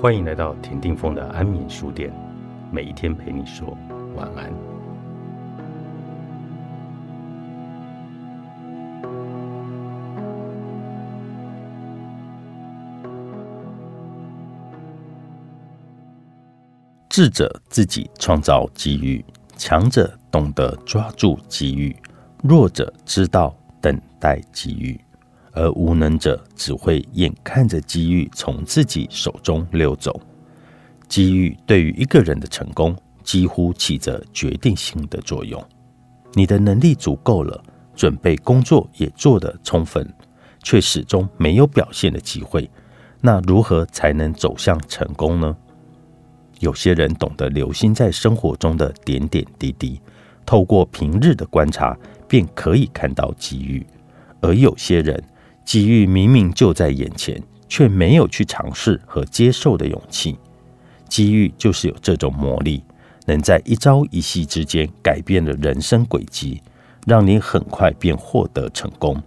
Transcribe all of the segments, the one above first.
欢迎来到田定峰的安眠书店，每一天陪你说晚安。智者自己创造机遇，强者懂得抓住机遇，弱者知道等待机遇。而无能者只会眼看着机遇从自己手中溜走。机遇对于一个人的成功，几乎起着决定性的作用。你的能力足够了，准备工作也做得充分，却始终没有表现的机会，那如何才能走向成功呢？有些人懂得留心在生活中的点点滴滴，透过平日的观察，便可以看到机遇；而有些人，机遇明明就在眼前，却没有去尝试和接受的勇气。机遇就是有这种魔力，能在一朝一夕之间改变了人生轨迹，让你很快便获得成功。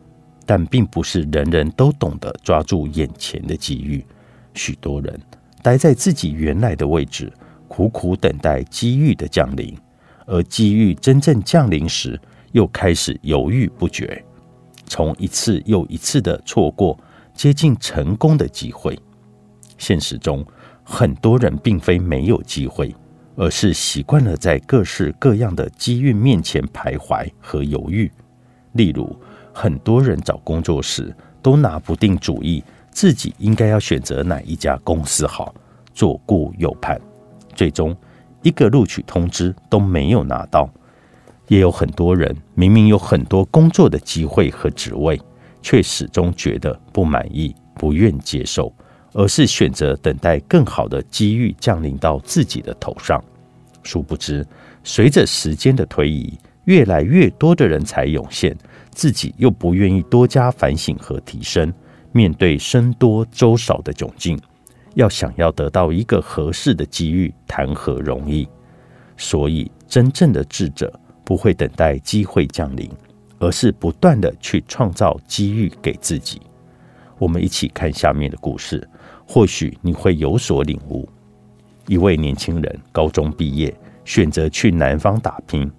但并不是人人都懂得抓住眼前的机遇，许多人待在自己原来的位置，苦苦等待机遇的降临，而机遇真正降临时，又开始犹豫不决。从一次又一次的错过接近成功的机会，现实中很多人并非没有机会，而是习惯了在各式各样的机遇面前徘徊和犹豫。例如，很多人找工作时都拿不定主意，自己应该要选择哪一家公司好，左顾右盼，最终一个录取通知都没有拿到。也有很多人明明有很多工作的机会和职位，却始终觉得不满意、不愿接受，而是选择等待更好的机遇降临到自己的头上。殊不知，随着时间的推移，越来越多的人才涌现，自己又不愿意多加反省和提升。面对僧多粥少的窘境，要想要得到一个合适的机遇，谈何容易？所以，真正的智者。不会等待机会降临，而是不断的去创造机遇给自己。我们一起看下面的故事，或许你会有所领悟。一位年轻人高中毕业，选择去南方打拼，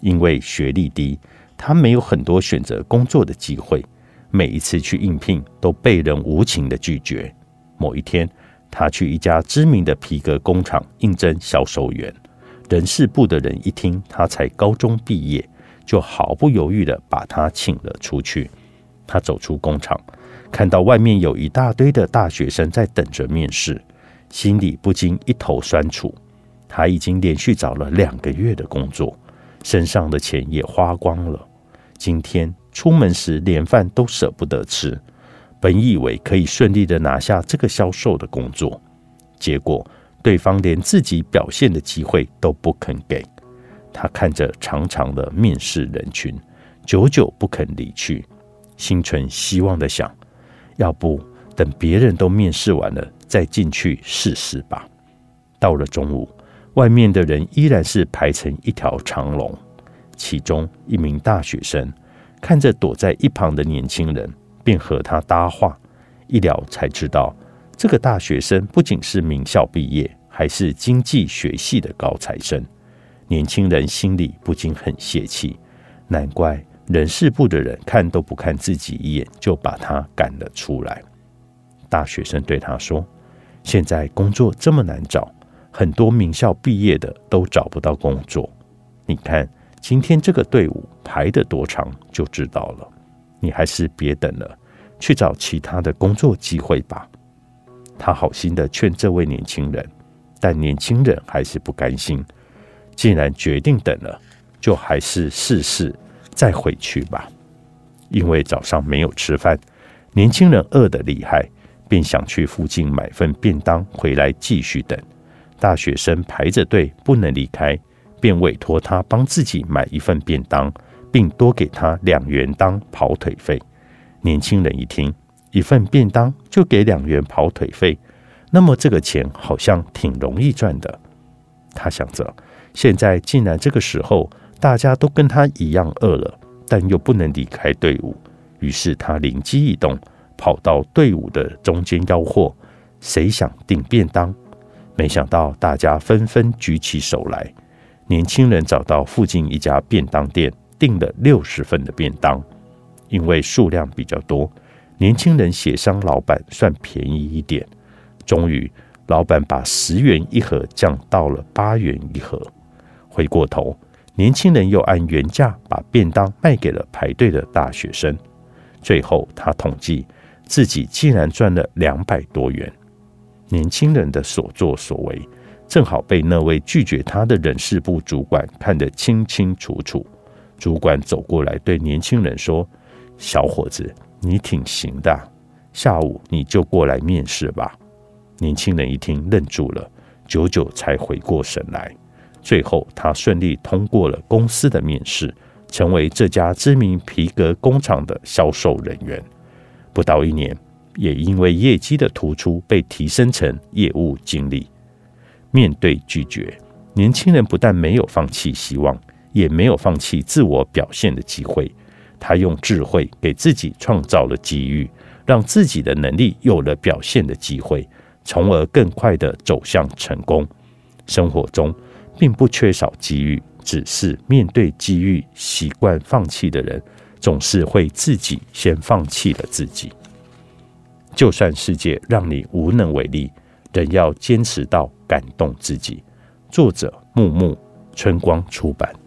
因为学历低，他没有很多选择工作的机会。每一次去应聘，都被人无情的拒绝。某一天，他去一家知名的皮革工厂应征销售员。人事部的人一听他才高中毕业，就毫不犹豫的把他请了出去。他走出工厂，看到外面有一大堆的大学生在等着面试，心里不禁一头酸楚。他已经连续找了两个月的工作，身上的钱也花光了。今天出门时连饭都舍不得吃，本以为可以顺利的拿下这个销售的工作，结果。对方连自己表现的机会都不肯给，他看着长长的面试人群，久久不肯离去，心存希望的想：要不等别人都面试完了再进去试试吧。到了中午，外面的人依然是排成一条长龙，其中一名大学生看着躲在一旁的年轻人，便和他搭话，一聊才知道。这个大学生不仅是名校毕业，还是经济学系的高材生。年轻人心里不禁很泄气，难怪人事部的人看都不看自己一眼，就把他赶了出来。大学生对他说：“现在工作这么难找，很多名校毕业的都找不到工作。你看今天这个队伍排得多长，就知道了。你还是别等了，去找其他的工作机会吧。”他好心的劝这位年轻人，但年轻人还是不甘心。既然决定等了，就还是试试再回去吧。因为早上没有吃饭，年轻人饿得厉害，便想去附近买份便当回来继续等。大学生排着队不能离开，便委托他帮自己买一份便当，并多给他两元当跑腿费。年轻人一听。一份便当就给两元跑腿费，那么这个钱好像挺容易赚的。他想着，现在竟然这个时候大家都跟他一样饿了，但又不能离开队伍，于是他灵机一动，跑到队伍的中间吆喝：“谁想订便当？没想到大家纷纷举起手来。年轻人找到附近一家便当店，订了六十份的便当。因为数量比较多，年轻人协商老板算便宜一点。终于，老板把十元一盒降到了八元一盒。回过头，年轻人又按原价把便当卖给了排队的大学生。最后，他统计自己竟然赚了两百多元。年轻人的所作所为，正好被那位拒绝他的人事部主管看得清清楚楚。主管走过来对年轻人说：“小伙子，你挺行的，下午你就过来面试吧。”年轻人一听愣住了，久久才回过神来。最后，他顺利通过了公司的面试，成为这家知名皮革工厂的销售人员。不到一年。也因为业绩的突出，被提升成业务经理。面对拒绝，年轻人不但没有放弃希望，也没有放弃自我表现的机会。他用智慧给自己创造了机遇，让自己的能力有了表现的机会，从而更快的走向成功。生活中并不缺少机遇，只是面对机遇习惯放弃的人，总是会自己先放弃了自己。就算世界让你无能为力，仍要坚持到感动自己。作者：木木，春光出版。